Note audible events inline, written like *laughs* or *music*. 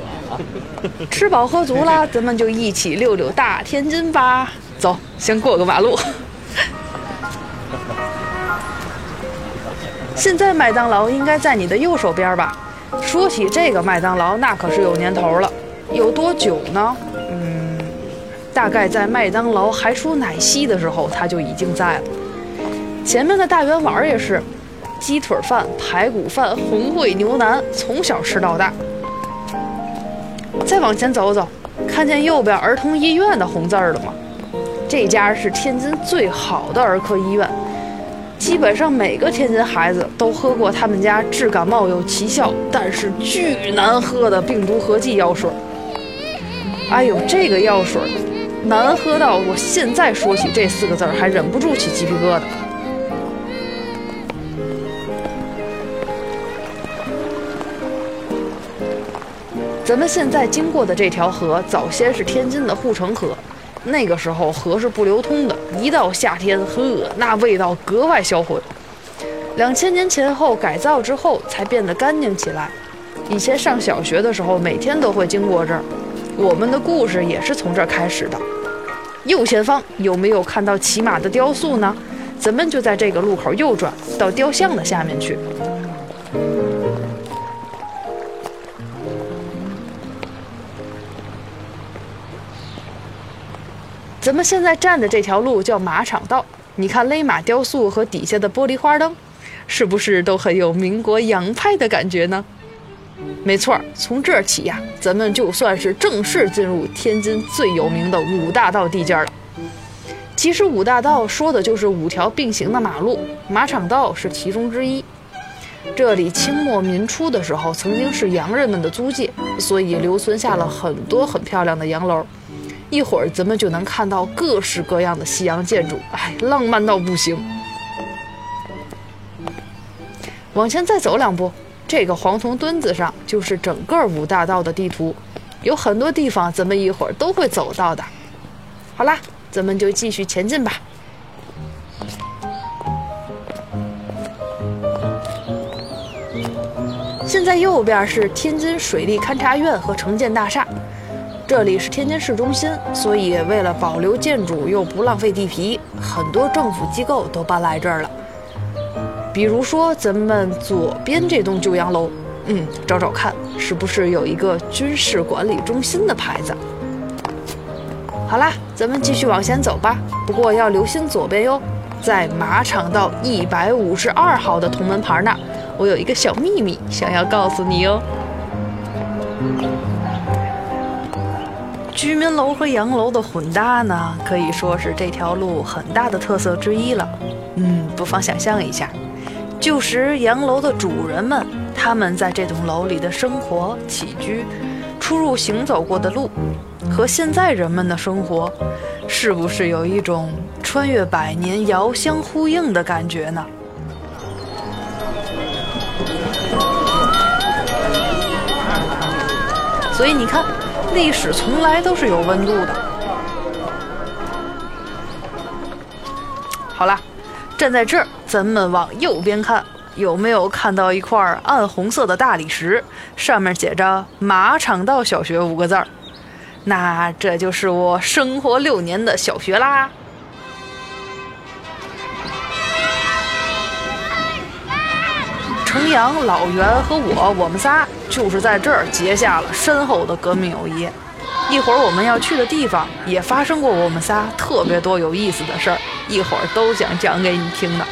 *laughs* 吃饱喝足了，咱们就一起溜溜大天津吧。走，先过个马路。*laughs* 现在麦当劳应该在你的右手边吧？说起这个麦当劳，那可是有年头了，有多久呢？嗯，大概在麦当劳还出奶昔的时候，它就已经在了。前面的大圆碗也是，鸡腿饭、排骨饭、红烩牛腩，从小吃到大。再往前走走，看见右边儿童医院的红字儿了吗？这家是天津最好的儿科医院。基本上每个天津孩子都喝过他们家治感冒有奇效，但是巨难喝的病毒合剂药水。哎呦，这个药水难喝到我现在说起这四个字儿还忍不住起鸡皮疙瘩。咱们现在经过的这条河，早先是天津的护城河。那个时候河是不流通的，一到夏天，呵，那味道格外销魂。两千年前后改造之后，才变得干净起来。以前上小学的时候，每天都会经过这儿，我们的故事也是从这儿开始的。右前方有没有看到骑马的雕塑呢？咱们就在这个路口右转，到雕像的下面去。咱们现在站的这条路叫马场道，你看勒马雕塑和底下的玻璃花灯，是不是都很有民国洋派的感觉呢？没错，从这儿起呀，咱们就算是正式进入天津最有名的五大道地界了。其实五大道说的就是五条并行的马路，马场道是其中之一。这里清末民初的时候曾经是洋人们的租界，所以留存下了很多很漂亮的洋楼。一会儿咱们就能看到各式各样的西洋建筑，哎，浪漫到不行。往前再走两步，这个黄铜墩子上就是整个五大道的地图，有很多地方咱们一会儿都会走到的。好啦，咱们就继续前进吧。现在右边是天津水利勘察院和城建大厦。这里是天津市中心，所以为了保留建筑又不浪费地皮，很多政府机构都搬来这儿了。比如说咱们左边这栋旧洋楼，嗯，找找看是不是有一个军事管理中心的牌子。好啦，咱们继续往前走吧。不过要留心左边哟，在马场道一百五十二号的铜门牌那儿，我有一个小秘密想要告诉你哟。居民楼和洋楼的混搭呢，可以说是这条路很大的特色之一了。嗯，不妨想象一下，旧时洋楼的主人们，他们在这栋楼里的生活起居、出入行走过的路，和现在人们的生活，是不是有一种穿越百年、遥相呼应的感觉呢？所以你看。历史从来都是有温度的。好啦，站在这儿，咱们往右边看，有没有看到一块暗红色的大理石？上面写着“马场道小学”五个字儿。那这就是我生活六年的小学啦。程阳、老袁和我，我们仨就是在这儿结下了深厚的革命友谊。一会儿我们要去的地方也发生过我们仨特别多有意思的事儿，一会儿都想讲给你听的。